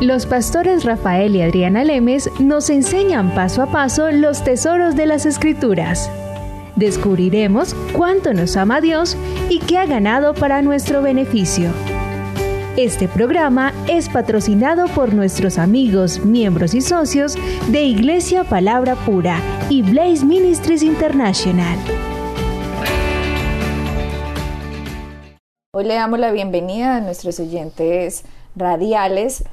Los pastores Rafael y Adriana Lemes nos enseñan paso a paso los tesoros de las escrituras. Descubriremos cuánto nos ama Dios y qué ha ganado para nuestro beneficio. Este programa es patrocinado por nuestros amigos, miembros y socios de Iglesia Palabra Pura y Blaze Ministries International. Hoy le damos la bienvenida a nuestros oyentes radiales.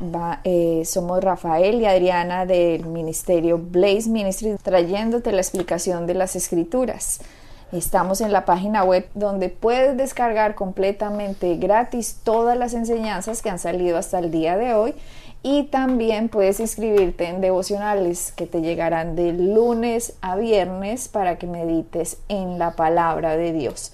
Eh, somos Rafael y Adriana del ministerio Blaze Ministry trayéndote la explicación de las escrituras. Estamos en la página web donde puedes descargar completamente gratis todas las enseñanzas que han salido hasta el día de hoy y también puedes inscribirte en devocionales que te llegarán de lunes a viernes para que medites en la palabra de Dios.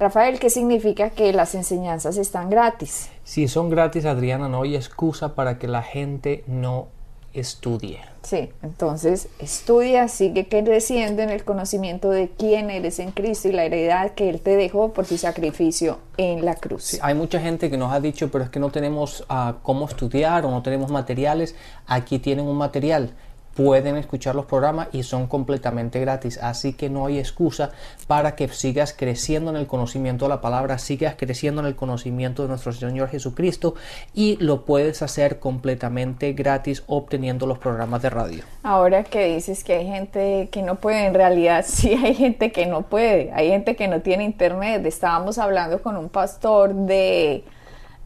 Rafael, ¿qué significa que las enseñanzas están gratis? Si son gratis, Adriana, no hay excusa para que la gente no estudie. Sí, entonces estudia, sigue creciendo en el conocimiento de quién eres en Cristo y la heredad que Él te dejó por su sacrificio en la cruz. hay mucha gente que nos ha dicho, pero es que no tenemos uh, cómo estudiar o no tenemos materiales. Aquí tienen un material pueden escuchar los programas y son completamente gratis. Así que no hay excusa para que sigas creciendo en el conocimiento de la palabra, sigas creciendo en el conocimiento de nuestro Señor Jesucristo y lo puedes hacer completamente gratis obteniendo los programas de radio. Ahora que dices que hay gente que no puede, en realidad sí hay gente que no puede, hay gente que no tiene internet. Estábamos hablando con un pastor de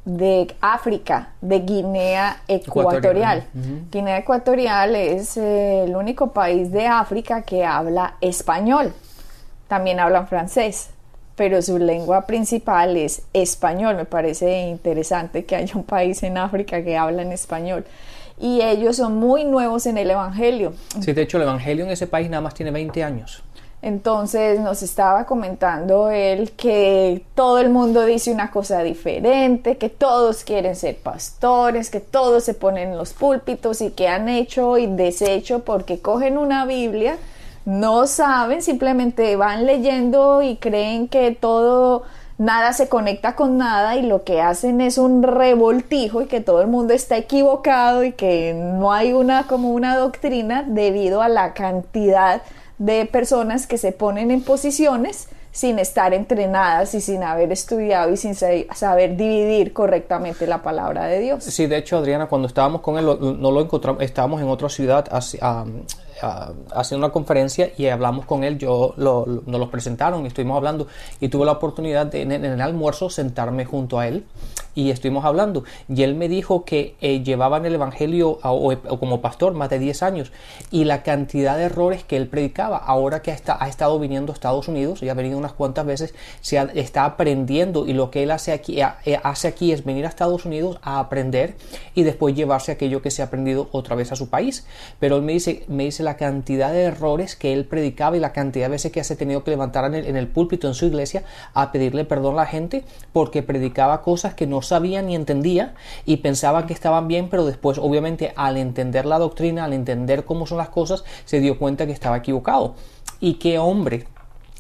de África, de Guinea Ecuatorial. Guinea Ecuatorial es eh, el único país de África que habla español. También hablan francés, pero su lengua principal es español. Me parece interesante que haya un país en África que habla en español. Y ellos son muy nuevos en el Evangelio. Sí, de hecho el Evangelio en ese país nada más tiene 20 años. Entonces nos estaba comentando él que todo el mundo dice una cosa diferente, que todos quieren ser pastores, que todos se ponen en los púlpitos y que han hecho y deshecho porque cogen una Biblia, no saben, simplemente van leyendo y creen que todo nada se conecta con nada y lo que hacen es un revoltijo y que todo el mundo está equivocado y que no hay una como una doctrina debido a la cantidad de personas que se ponen en posiciones sin estar entrenadas y sin haber estudiado y sin saber dividir correctamente la palabra de Dios. Sí, de hecho, Adriana, cuando estábamos con él, no lo encontramos, estábamos en otra ciudad haciendo una conferencia y hablamos con él, yo lo, nos lo presentaron y estuvimos hablando y tuve la oportunidad de en, el almuerzo sentarme junto a él y estuvimos hablando. Y él me dijo que eh, llevaba en el Evangelio o, como pastor más de 10 años y la cantidad de errores que él predicaba. Ahora que ha, ha estado viniendo a Estados Unidos y ha venido unas cuantas veces se está aprendiendo y lo que él hace aquí, eh, hace aquí es venir a Estados Unidos a aprender y después llevarse aquello que se ha aprendido otra vez a su país. Pero él me dice, me dice la cantidad de errores que él predicaba y la cantidad de veces que se ha tenido que levantar en el, púlpito en su iglesia a pedirle perdón a la gente porque predicaba cosas que no sabía ni entendía y pensaban que estaban bien, pero después obviamente al entender la doctrina, al entender cómo son las cosas, se dio cuenta que estaba equivocado. Y qué hombre,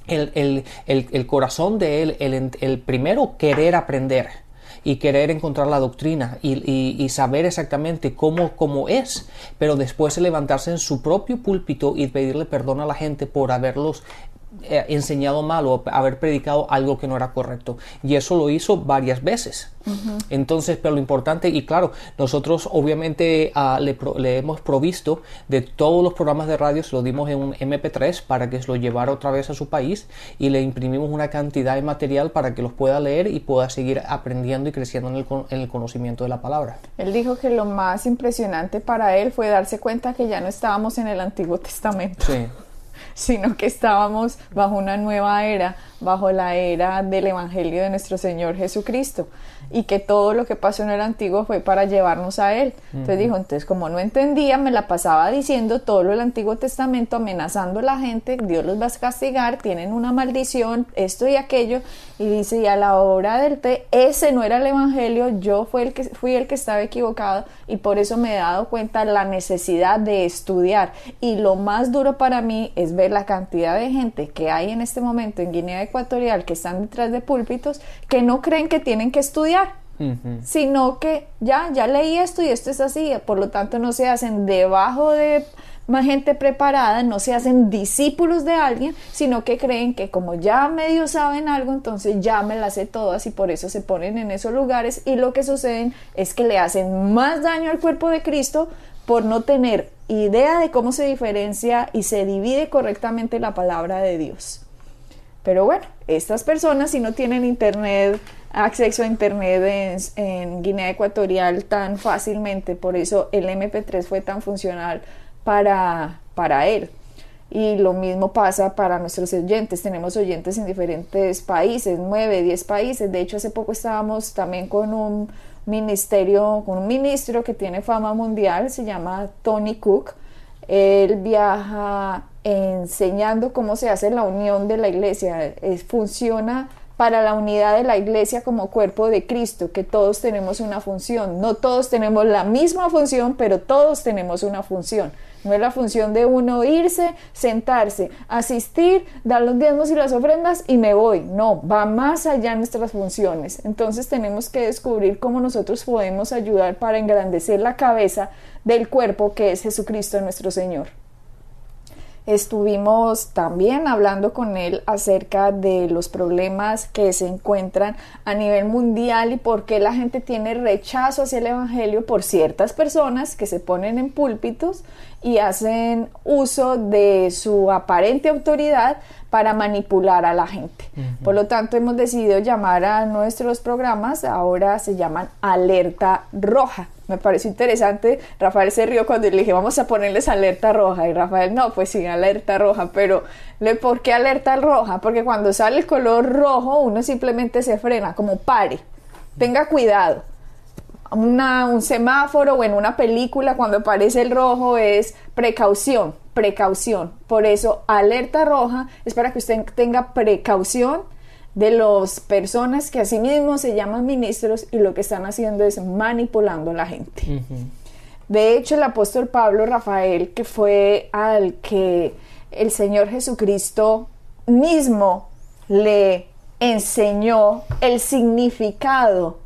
el, el, el, corazón de él, el, primero querer aprender y querer encontrar la doctrina y, saber exactamente cómo, cómo es, pero después levantarse en su propio púlpito y pedirle perdón a la gente por haberlos eh, enseñado mal o haber predicado algo que no era correcto. Y eso lo hizo varias veces. Entonces, pero lo importante, y claro, nosotros obviamente ah, le, hemos provisto de todos los programas de radio, se lo dimos en un MP3 para que se lo llevara otra vez a su país y le imprimimos una cantidad de material para que los pueda leer y pueda seguir aprendiendo y creciendo en el, en el conocimiento de la palabra. Él dijo que lo más impresionante para él fue darse cuenta que ya no estábamos en el Antiguo Testamento. Sí. Sino que estábamos bajo una nueva era, bajo la era del Evangelio de nuestro Señor Jesucristo y que todo lo que pasó en el antiguo fue para llevarnos a Él. Entonces dijo, entonces como no entendía, me la pasaba diciendo todo lo del Antiguo Testamento, amenazando a la gente, Dios los va a castigar, tienen una maldición, esto y aquello, y dice, y a la hora del té, ese no era el Evangelio, yo fui el que, fui el que estaba equivocado y por eso me he dado cuenta la necesidad de estudiar. Y lo más duro para mí es ver la cantidad de gente que hay en este momento en Guinea Ecuatorial que están detrás de púlpitos que no creen que tienen que estudiar sino que ya, ya leí esto y esto es así, por lo tanto no se hacen debajo de más gente preparada, no se hacen discípulos de alguien, sino que creen que como ya medio saben algo, entonces ya me las sé todas y por eso se ponen en esos lugares y lo que sucede es que le hacen más daño al cuerpo de Cristo por no tener idea de cómo se diferencia y se divide correctamente la palabra de Dios. Pero bueno, estas personas si no tienen internet, acceso a internet en, Guinea Ecuatorial tan fácilmente, por eso el MP3 fue tan funcional para, para él. Y lo mismo pasa para nuestros oyentes. Tenemos oyentes en diferentes países, 9, 10 países. De hecho, hace poco estábamos también con un ministerio, con un ministro que tiene fama mundial, se llama Tony Cook. Él viaja enseñando cómo se hace la unión de la iglesia. Es, funciona para la unidad de la iglesia como cuerpo de Cristo, que todos tenemos una función. No todos tenemos la misma función, pero todos tenemos una función. No es la función de uno irse, sentarse, asistir, dar los diezmos y las ofrendas y me voy. No, va más allá nuestras funciones. Entonces tenemos que descubrir cómo nosotros podemos ayudar para engrandecer la cabeza del cuerpo que es Jesucristo nuestro Señor. Estuvimos también hablando con él acerca de los problemas que se encuentran a nivel mundial y por qué la gente tiene rechazo hacia el Evangelio por ciertas personas que se ponen en púlpitos y hacen uso de su aparente autoridad para manipular a la gente. Por lo tanto, hemos decidido llamar a nuestros programas, ahora se llaman Alerta Roja. Me pareció interesante, Rafael se rió cuando le dije vamos a ponerles alerta roja y Rafael no, pues sí, alerta roja, pero ¿por qué alerta roja? Porque cuando sale el color rojo uno simplemente se frena, como pare, tenga cuidado. un semáforo o en una película cuando aparece el rojo es precaución, precaución. Por eso alerta roja es para que usted tenga precaución de las personas que asimismo se llaman ministros y lo que están haciendo es manipulando a la gente. De hecho, el apóstol Pablo Rafael, que fue al que el Señor Jesucristo mismo le enseñó el significado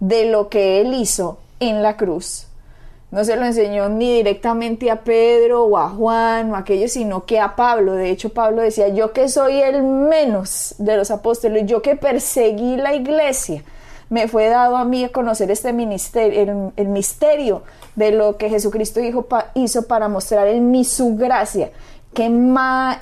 de lo que él hizo en la cruz no se lo enseñó ni directamente a Pedro o a Juan o a aquellos, sino que a Pablo. De hecho, Pablo decía, yo que soy el menos de los apóstoles, yo que perseguí la iglesia, me fue dado a mí conocer este ministerio, el, misterio de lo que Jesucristo hizo para mostrar en mí su gracia. ¿Qué,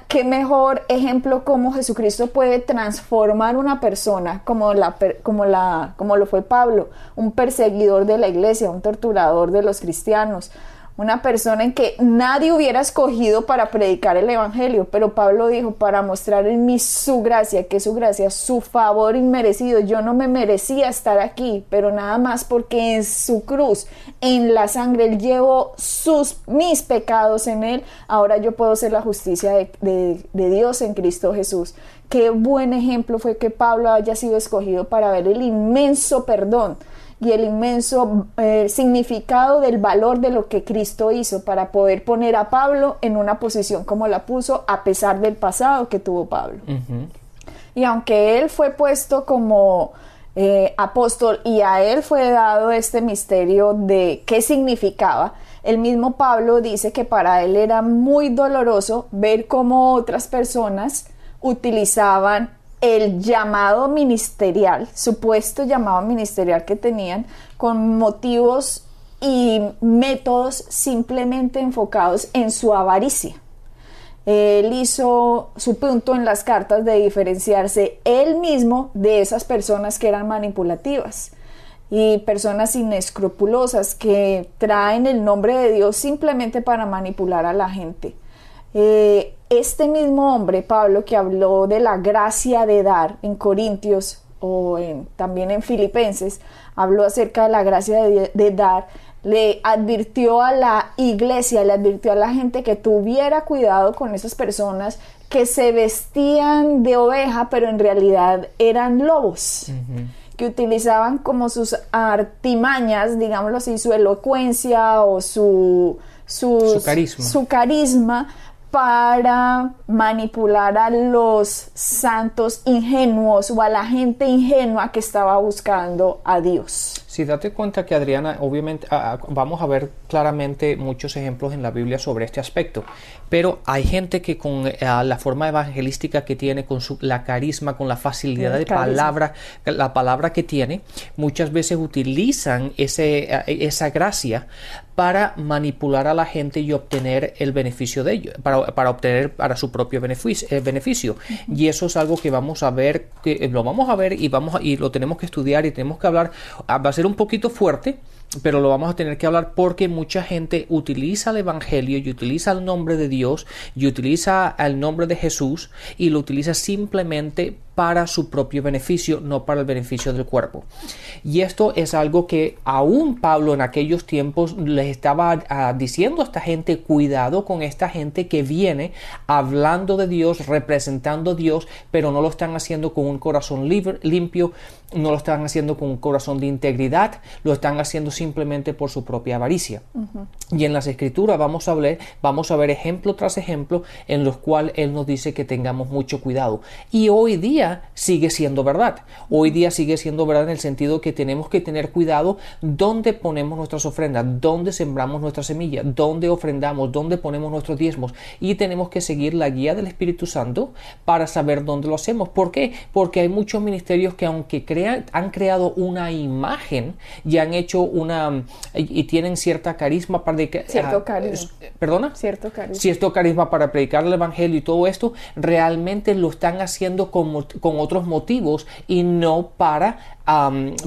qué mejor ejemplo cómo Jesucristo puede transformar una persona como, la, como, la, como lo fue Pablo, un perseguidor de la iglesia, un torturador de los cristianos, una persona en que nadie hubiera escogido para predicar el Evangelio, pero Pablo dijo, para mostrar en mí su gracia, que su gracia, su favor inmerecido, yo no me merecía estar aquí, pero nada más porque en su cruz, en la sangre, él llevó sus, mis pecados en él, ahora yo puedo ser la justicia de, de Dios en Cristo Jesús. Qué buen ejemplo fue que Pablo haya sido escogido para ver el inmenso perdón y el inmenso eh, significado del valor de lo que Cristo hizo para poder poner a Pablo en una posición como la puso a pesar del pasado que tuvo Pablo. Y aunque él fue puesto como eh, apóstol y a él fue dado este misterio de qué significaba, el mismo Pablo dice que para él era muy doloroso ver cómo otras personas utilizaban el llamado ministerial, supuesto llamado ministerial que tenían, con motivos y métodos simplemente enfocados en su avaricia. Él hizo su punto en las cartas de diferenciarse él mismo de esas personas que eran manipulativas y personas inescrupulosas que traen el nombre de Dios simplemente para manipular a la gente. Eh, este mismo hombre, Pablo, que habló de la gracia de dar en Corintios o también en Filipenses, habló acerca de la gracia de, dar, le advirtió a la iglesia, le advirtió a la gente que tuviera cuidado con esas personas que se vestían de oveja, pero en realidad eran lobos. que utilizaban como sus artimañas, digámoslo así, su elocuencia o su, su carisma, su carisma para manipular a los santos ingenuos o a la gente ingenua que estaba buscando a Dios. Si date cuenta que Adriana, obviamente, vamos a ver claramente muchos ejemplos en la Biblia sobre este aspecto, pero hay gente que con eh, la forma evangelística que tiene, con su, la carisma, con la facilidad de palabra, la palabra que tiene, muchas veces utilizan ese, eh, esa gracia para manipular a la gente y obtener el beneficio de ello, para, obtener para su propio beneficio. Eh, beneficio. Y eso es algo que vamos a ver, que lo vamos a ver y, vamos y lo tenemos que estudiar y tenemos que hablar. Ah, va a ser un poquito fuerte, pero lo vamos a tener que hablar porque mucha gente utiliza el Evangelio y utiliza el nombre de Dios y utiliza el nombre de Jesús y lo utiliza simplemente para su propio beneficio, no para el beneficio del cuerpo. Y esto es algo que aún Pablo en aquellos tiempos les estaba ah, diciendo a esta gente, cuidado con esta gente que viene hablando de Dios, representando a Dios, pero no lo están haciendo con un corazón limpio, no lo están haciendo con un corazón de integridad, lo están haciendo simplemente por su propia avaricia. Y en las escrituras vamos a ver, vamos a ver ejemplo tras ejemplo en los cuales Él nos dice que tengamos mucho cuidado. Y hoy día sigue siendo verdad. Hoy día sigue siendo verdad en el sentido que tenemos que tener cuidado dónde ponemos nuestras ofrendas, dónde sembramos nuestras semillas, dónde ofrendamos, dónde ponemos nuestros diezmos. Y tenemos que seguir la guía del Espíritu Santo para saber dónde lo hacemos. ¿Por qué? Porque hay muchos ministerios que aunque han creado una imagen y han hecho una y, tienen cierta carisma para cierto ah, carisma perdona cierto carisma cierto carisma para predicar el evangelio y todo esto realmente lo están haciendo con, con otros motivos y no para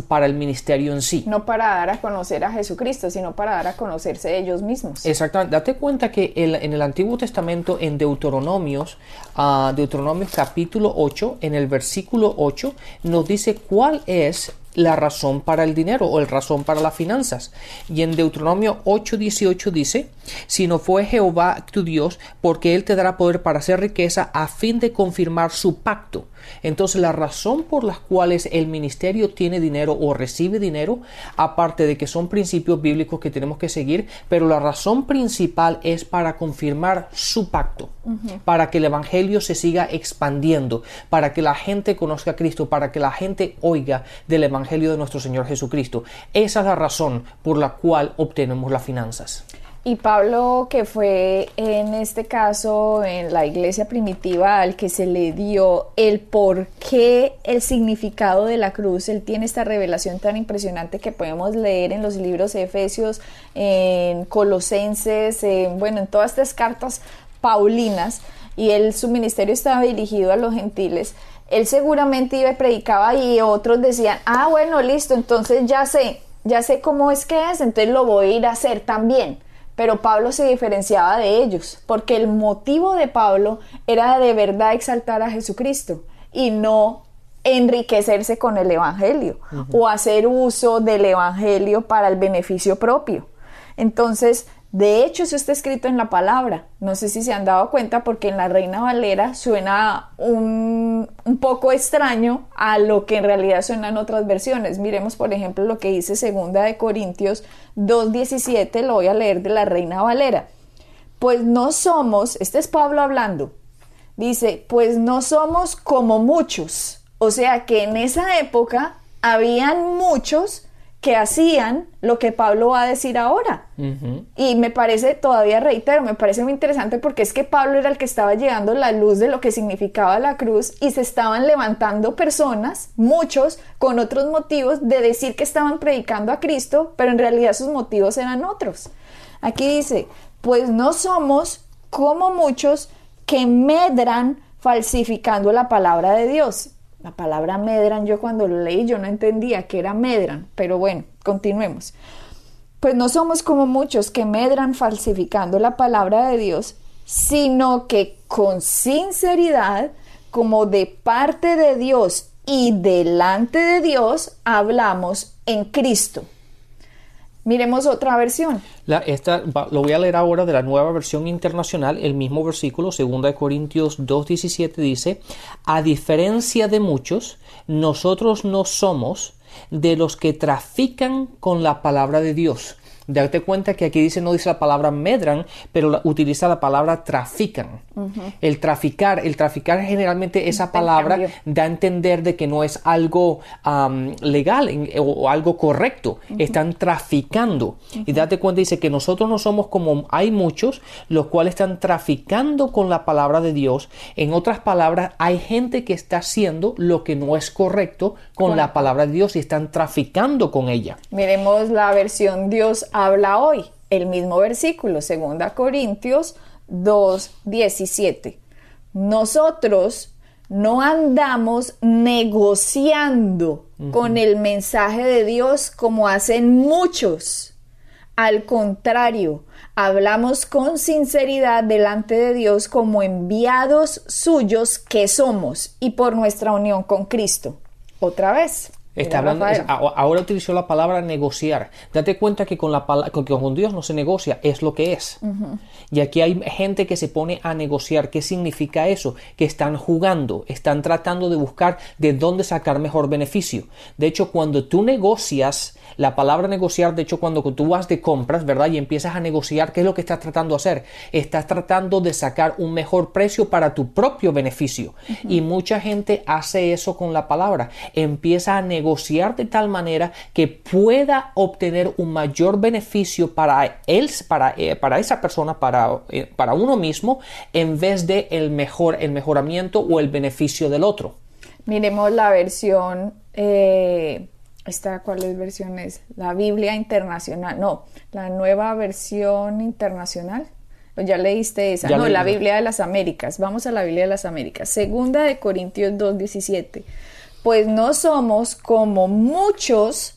para el ministerio en sí. No para dar a conocer a Jesucristo, sino para dar a conocerse ellos mismos. Exactamente. Date cuenta que en el Antiguo Testamento, en Deuteronomios, uh, Deuteronomios capítulo 8, en el versículo 8, nos dice cuál es la razón para el dinero o el razón para las finanzas. Y en Deuteronomio 8:18 dice, si no fue Jehová tu Dios, porque Él te dará poder para hacer riqueza a fin de confirmar su pacto. Entonces la razón por las cuales el ministerio tiene dinero o recibe dinero, aparte de que son principios bíblicos que tenemos que seguir, pero la razón principal es para confirmar su pacto, para que el Evangelio se siga expandiendo, para que la gente conozca a Cristo, para que la gente oiga del Evangelio de nuestro Señor Jesucristo. Esa es la razón por la cual obtenemos las finanzas. Y Pablo, que fue en este caso en la iglesia primitiva al que se le dio el por qué, el significado de la cruz, él tiene esta revelación tan impresionante que podemos leer en los libros Efesios, en Colosenses, en, bueno, en todas estas cartas paulinas, y él, su ministerio estaba dirigido a los gentiles. Él seguramente iba y predicaba y otros decían, ah, bueno, listo, entonces ya sé, ya sé cómo es que es, entonces lo voy a ir a hacer también pero Pablo se diferenciaba de ellos, porque el motivo de Pablo era de verdad exaltar a Jesucristo y no enriquecerse con el Evangelio o hacer uso del Evangelio para el beneficio propio. Entonces, de hecho, eso está escrito en la palabra. No sé si se han dado cuenta porque en la Reina Valera suena un, poco extraño a lo que en realidad suenan otras versiones. Miremos, por ejemplo, lo que dice Segunda de Corintios 2.17, lo voy a leer de la Reina Valera. Pues no somos, este es Pablo hablando, dice, pues no somos como muchos. O sea que en esa época habían muchos que hacían lo que Pablo va a decir ahora. Y me parece, todavía reitero, me parece muy interesante porque es que Pablo era el que estaba llegando la luz de lo que significaba la cruz y se estaban levantando personas, muchos, con otros motivos de decir que estaban predicando a Cristo, pero en realidad sus motivos eran otros. Aquí dice, pues no somos como muchos que medran falsificando la palabra de Dios. La palabra medran, yo cuando lo leí yo no entendía que era medran, pero bueno, continuemos. Pues no somos como muchos que medran falsificando la palabra de Dios, sino que con sinceridad, como de parte de Dios y delante de Dios, hablamos en Cristo. Miremos otra versión. La, esta, lo voy a leer ahora de la nueva versión internacional, el mismo versículo, 2 Corintios 2.17 dice, a diferencia de muchos, nosotros no somos de los que trafican con la palabra de Dios. Date cuenta que aquí dice, no dice la palabra medran, pero utiliza la palabra trafican. El traficar, el traficar generalmente esa palabra da a entender de que no es algo legal o, algo correcto. Están traficando. Y date cuenta, dice que nosotros no somos como hay muchos, los cuales están traficando con la palabra de Dios. En otras palabras, hay gente que está haciendo lo que no es correcto con la palabra de Dios y están traficando con ella. Miremos la versión Dios habla hoy, el mismo versículo, 2 Corintios 2, 17. Nosotros no andamos negociando con el mensaje de Dios como hacen muchos. Al contrario, hablamos con sinceridad delante de Dios como enviados suyos que somos y por nuestra unión con Cristo. Otra vez. Está hablando, ahora utilizó la palabra negociar. Date cuenta que con, la, con, con Dios no se negocia, es lo que es. Y aquí hay gente que se pone a negociar. ¿Qué significa eso? Que están jugando, están tratando de buscar de dónde sacar mejor beneficio. De hecho, cuando tú negocias, la palabra negociar, de hecho, cuando tú vas de compras, ¿verdad? Y empiezas a negociar, ¿qué es lo que estás tratando de hacer? Estás tratando de sacar un mejor precio para tu propio beneficio. Y mucha gente hace eso con la palabra. Empieza a negociar de tal manera que pueda obtener un mayor beneficio para él, para, eh, para esa persona, para, eh, para uno mismo, en vez de el mejor, el mejoramiento o el beneficio del otro. Miremos la versión eh, esta cuál es versión es la Biblia internacional no la nueva versión internacional. Ya leíste esa no la Biblia de las Américas vamos a la Biblia de las Américas. Segunda de Corintios 2:17 pues no somos como muchos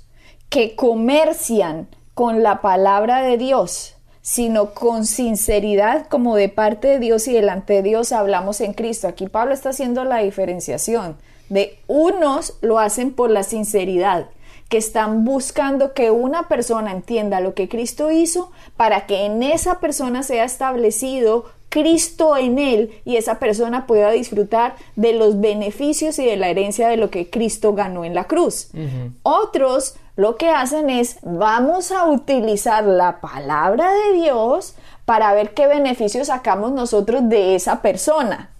que comercian con la palabra de Dios sino con sinceridad como de parte de Dios y delante de Dios hablamos en Cristo. Aquí Pablo está haciendo la diferenciación de unos lo hacen por la sinceridad que están buscando que una persona entienda lo que Cristo hizo para que en esa persona sea establecido Cristo en él y esa persona pueda disfrutar de los beneficios y de la herencia de lo que Cristo ganó en la cruz. Otros lo que hacen es vamos a utilizar la palabra de Dios para ver qué beneficios sacamos nosotros de esa persona.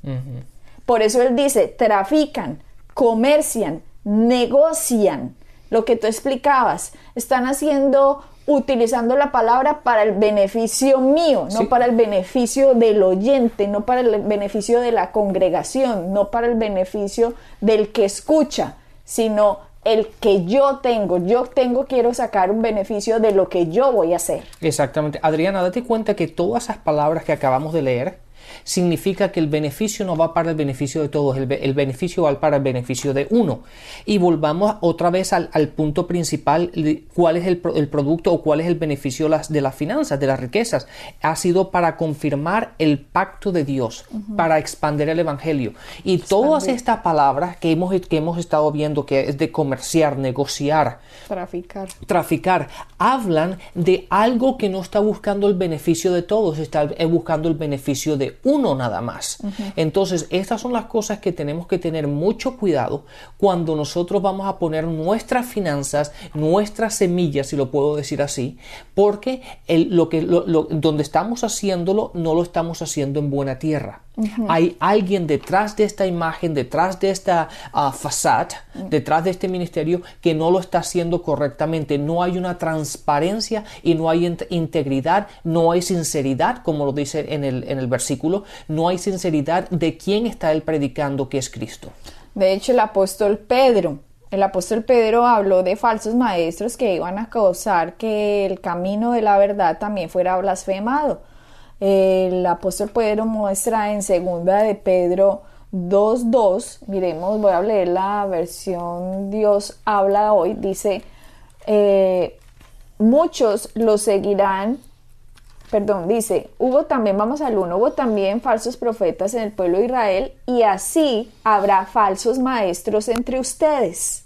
Por eso él dice, trafican, comercian, negocian lo que tú explicabas, están haciendo, utilizando la palabra para el beneficio mío, no para el beneficio del oyente, no para el beneficio de la congregación, no para el beneficio del que escucha, sino el que yo tengo. Yo tengo, quiero sacar un beneficio de lo que yo voy a hacer. Exactamente. Adriana, date cuenta que todas esas palabras que acabamos de leer, significa que el beneficio no va para el beneficio de todos, el, beneficio va para el beneficio de uno. Y volvamos otra vez al, punto principal, cuál es el, producto o cuál es el beneficio de las, finanzas, de las riquezas. Ha sido para confirmar el pacto de Dios, para expandir el Evangelio. Y todas estas palabras que hemos, que hemos estado viendo, que es de comerciar, negociar, traficar, traficar hablan de algo que no está buscando el beneficio de todos, está buscando el beneficio de uno nada más. Entonces, estas son las cosas que tenemos que tener mucho cuidado cuando nosotros vamos a poner nuestras finanzas, nuestras semillas, si lo puedo decir así, porque lo que, donde estamos haciéndolo no lo estamos haciendo en buena tierra. Hay alguien detrás de esta imagen, detrás de esta uh, detrás de este ministerio que no lo está haciendo correctamente. No hay una transparencia y no hay integridad, no hay sinceridad, como lo dice en el, en el versículo, no hay sinceridad de quién está él predicando que es Cristo. De hecho, el apóstol Pedro, el apóstol Pedro habló de falsos maestros que iban a causar que el camino de la verdad también fuera blasfemado el apóstol Pedro muestra en segunda de Pedro 2.2, miremos, voy a leer la versión Dios habla hoy, dice, eh, muchos lo seguirán, perdón, dice, hubo también, vamos al 1, hubo también falsos profetas en el pueblo de Israel y así habrá falsos maestros entre ustedes.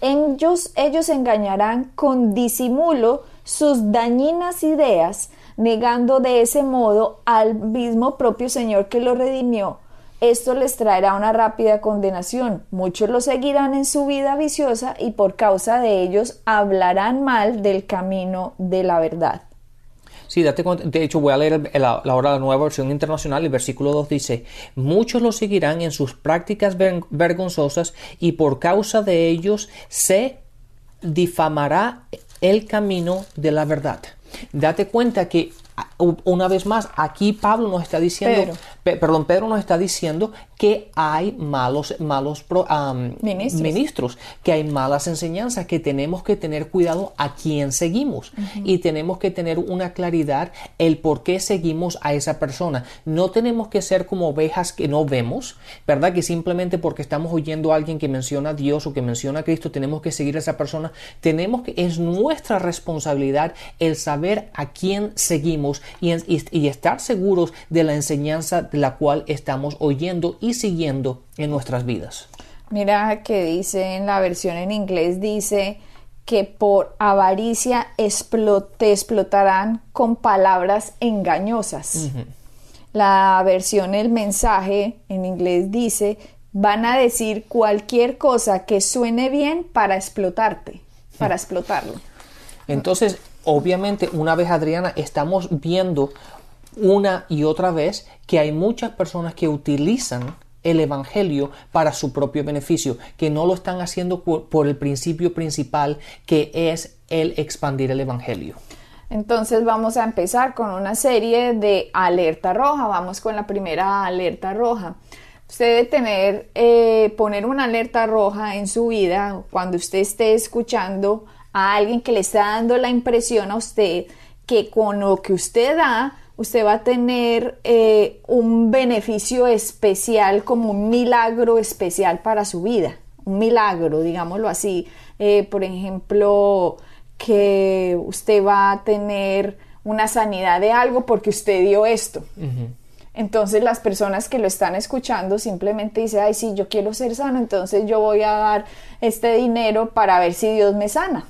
Ellos, ellos engañarán con disimulo sus dañinas ideas negando de ese modo al mismo propio Señor que lo redimió, esto les traerá una rápida condenación. Muchos lo seguirán en su vida viciosa y por causa de ellos hablarán mal del camino de la verdad. Sí, date cuenta. De hecho, voy a leer la, la, la nueva versión internacional. El versículo 2 dice: Muchos lo seguirán en sus prácticas vergonzosas y por causa de ellos se difamará el camino de la verdad. Date cuenta que una vez más, aquí Pablo nos está diciendo, perdón, Pedro nos está diciendo que hay malos, malos ministros. que hay malas enseñanzas, que tenemos que tener cuidado a quién seguimos y tenemos que tener una claridad el por qué seguimos a esa persona. No tenemos que ser como ovejas que no vemos, ¿verdad? Que simplemente porque estamos oyendo a alguien que menciona a Dios o que menciona a Cristo, tenemos que seguir a esa persona. Tenemos que, es nuestra responsabilidad el saber a quién seguimos y, y estar seguros de la enseñanza de la cual estamos oyendo y siguiendo en nuestras vidas. Mira que dice en la versión en inglés, dice que por avaricia te explotarán con palabras engañosas. La versión el mensaje en inglés dice, van a decir cualquier cosa que suene bien para explotarte, para explotarlo. Entonces, obviamente, una vez Adriana, estamos viendo una y otra vez que hay muchas personas que utilizan el Evangelio para su propio beneficio, que no lo están haciendo por, el principio principal que es el expandir el Evangelio. Entonces vamos a empezar con una serie de alerta roja. Vamos con la primera alerta roja. Usted debe tener, eh, poner una alerta roja en su vida cuando usted esté escuchando a alguien que le está dando la impresión a usted que con lo que usted da, usted va a tener eh, un beneficio especial, como un milagro especial para su vida. Un milagro, digámoslo así. Eh, por ejemplo, que usted va a tener una sanidad de algo porque usted dio esto. Entonces las personas que lo están escuchando simplemente dicen, ay, sí, yo quiero ser sano, entonces yo voy a dar este dinero para ver si Dios me sana.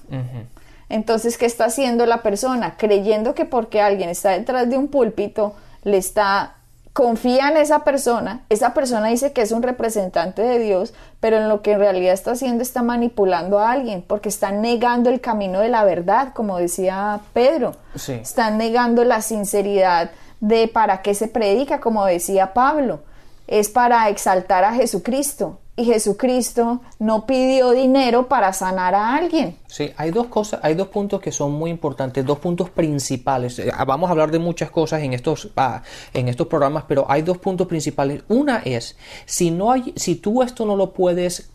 Entonces, ¿qué está haciendo la persona? Creyendo que porque alguien está detrás de un púlpito, le está confía en esa persona, esa persona dice que es un representante de Dios, pero en lo que en realidad está haciendo está manipulando a alguien, porque está negando el camino de la verdad, como decía Pedro. Sí. Están negando la sinceridad de para qué se predica, como decía Pablo. Es para exaltar a Jesucristo y Jesucristo no pidió dinero para sanar a alguien. Sí, hay dos cosas, hay dos puntos que son muy importantes, dos puntos principales. Eh, vamos a hablar de muchas cosas en estos, ah, en estos programas, pero hay dos puntos principales. Una es, si no hay, si tú esto no lo puedes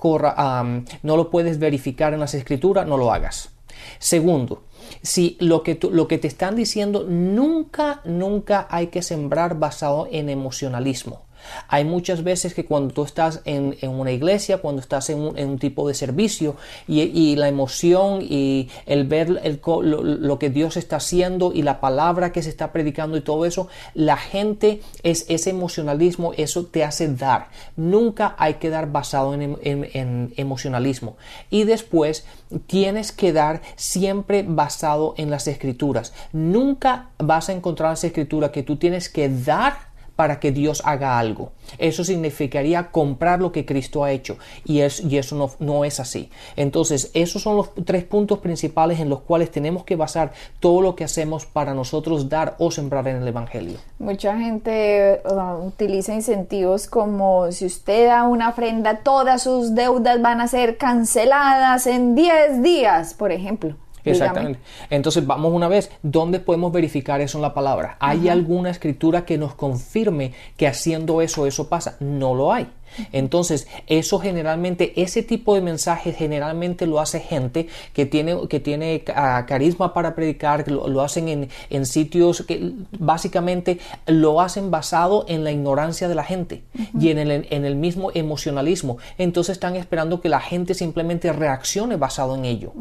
no lo puedes verificar en las escrituras, no lo hagas. Segundo, si lo que, lo que te están diciendo nunca, nunca hay que sembrar basado en emocionalismo. Hay muchas veces que cuando tú estás en, una iglesia, cuando estás en un, tipo de servicio y, la emoción y el ver lo, que Dios está haciendo y la palabra que se está predicando y todo eso, la gente es ese emocionalismo, eso te hace dar. Nunca hay que dar basado en, en emocionalismo. Y después tienes que dar siempre basado en las escrituras. Nunca vas a encontrar esa escritura que tú tienes que dar para que Dios haga algo. Eso significaría comprar lo que Cristo ha hecho y, es, y eso no, no, es así. Entonces, esos son los tres puntos principales en los cuales tenemos que basar todo lo que hacemos para nosotros dar o sembrar en el Evangelio. Mucha gente uh, utiliza incentivos como si usted da una ofrenda, todas sus deudas van a ser canceladas en 10 días, por ejemplo. Exactamente. Entonces vamos una vez, ¿dónde podemos verificar eso en la palabra? ¿Hay alguna escritura que nos confirme que haciendo eso eso pasa? No lo hay. Entonces, eso generalmente, ese tipo de mensajes generalmente lo hace gente que tiene, que tiene ah, carisma para predicar, lo, hacen en, sitios que básicamente lo hacen basado en la ignorancia de la gente y en el, en el, mismo emocionalismo. Entonces están esperando que la gente simplemente reaccione basado en ello.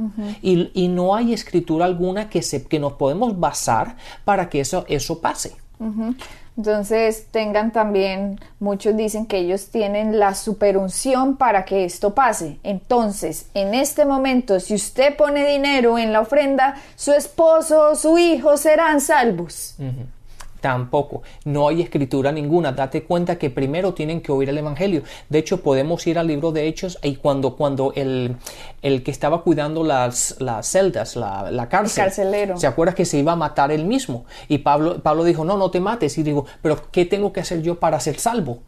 y, y, no hay escritura alguna que, se, que nos podemos basar para que eso, eso pase. Entonces tengan también, muchos dicen que ellos tienen la superunción para que esto pase. Entonces, en este momento, si usted pone dinero en la ofrenda, su esposo o su hijo serán salvos. Tampoco. No hay escritura ninguna. Date cuenta que primero tienen que oír el Evangelio. De hecho, podemos ir al libro de Hechos y cuando, cuando el, el que estaba cuidando las, las celdas, la, la cárcel, carcelero. ¿se acuerda que se iba a matar él mismo? Y Pablo, Pablo dijo, no, no te mates. Y digo, pero ¿qué tengo que hacer yo para ser salvo?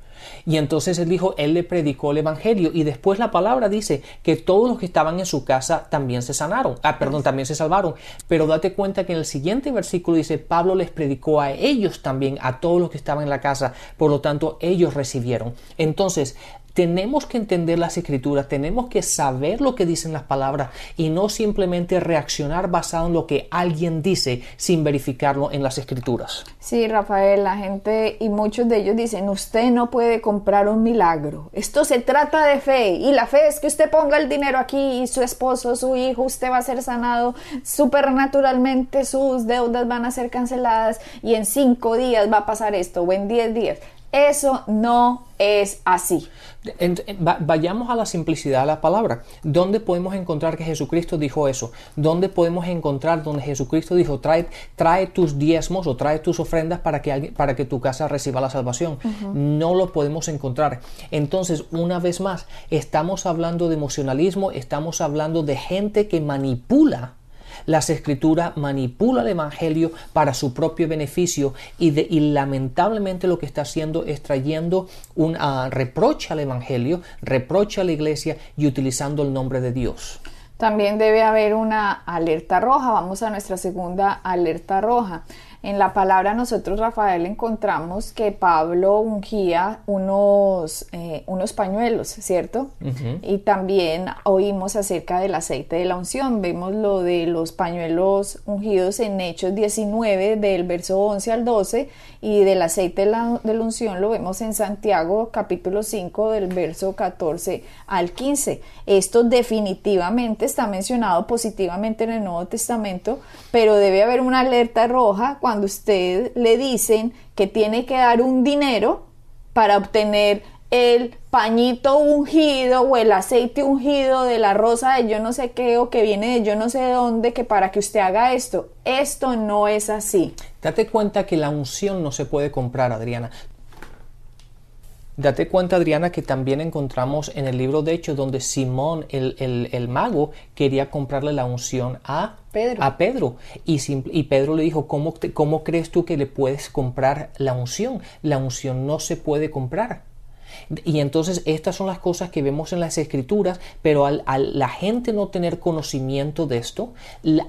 Y entonces él dijo, él le predicó el Evangelio. Y después la palabra dice que todos los que estaban en su casa también se sanaron. Ah, perdón, también se salvaron. Pero date cuenta que en el siguiente versículo dice, Pablo les predicó a ellos también, a todos los que estaban en la casa. Por lo tanto, ellos recibieron. Entonces, tenemos que entender las escrituras, tenemos que saber lo que dicen las palabras y no simplemente reaccionar basado en lo que alguien dice sin verificarlo en las escrituras. Sí, Rafael, la gente y muchos de ellos dicen, usted no puede comprar un milagro. Esto se trata de fe y la fe es que usted ponga el dinero aquí y su esposo, su hijo, usted va a ser sanado supernaturalmente, sus deudas van a ser canceladas y en cinco días va a pasar esto o en diez días. Eso no es así. vayamos a la simplicidad de la palabra. ¿Dónde podemos encontrar que Jesucristo dijo eso? ¿Dónde podemos encontrar donde Jesucristo dijo, trae, trae tus diezmos o trae tus ofrendas para que, para que tu casa reciba la salvación? No lo podemos encontrar. Entonces, una vez más, estamos hablando de emocionalismo, estamos hablando de gente que manipula las escrituras manipula el Evangelio para su propio beneficio y, lamentablemente lo que está haciendo es trayendo un uh, reproche al Evangelio, reproche a la iglesia y utilizando el nombre de Dios. También debe haber una alerta roja. Vamos a nuestra segunda alerta roja. En la palabra nosotros, Rafael, encontramos que Pablo ungía unos, eh, unos pañuelos, ¿cierto? Y también oímos acerca del aceite de la unción. Vemos lo de los pañuelos ungidos en Hechos 19, del verso 11 al 12, y del aceite de la, de la unción lo vemos en Santiago capítulo 5, del verso 14 al 15. Esto definitivamente está mencionado positivamente en el Nuevo Testamento, pero debe haber una alerta roja cuando usted le dicen que tiene que dar un dinero para obtener el pañito ungido o el aceite ungido de la rosa de yo no sé qué o que viene de yo no sé de dónde que para que usted haga esto. Esto no es así. Date cuenta que la unción no se puede comprar, Adriana. Date cuenta, Adriana, que también encontramos en el libro de Hechos donde Simón, el, mago, quería comprarle la unción a Pedro. A Pedro. Y, y Pedro le dijo, ¿cómo, ¿cómo crees tú que le puedes comprar la unción? La unción no se puede comprar. Y entonces estas son las cosas que vemos en las escrituras, pero al, la gente no tener conocimiento de esto,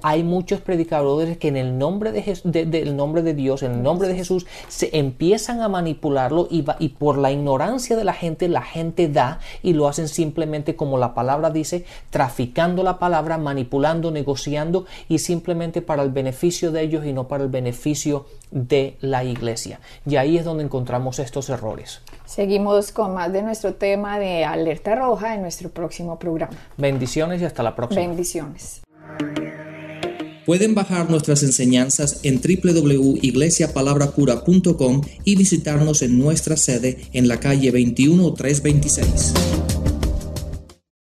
hay muchos predicadores que en el nombre de, nombre de Dios, en el nombre de Jesús, se empiezan a manipularlo y, y por la ignorancia de la gente, la gente da y lo hacen simplemente como la palabra dice, traficando la palabra, manipulando, negociando y simplemente para el beneficio de ellos y no para el beneficio de la iglesia. Y ahí es donde encontramos estos errores. Seguimos con más de nuestro tema de alerta roja en nuestro próximo programa. Bendiciones y hasta la próxima. Bendiciones. Pueden bajar nuestras enseñanzas en www.iglesiapalabracura.com y visitarnos en nuestra sede en la calle 21326.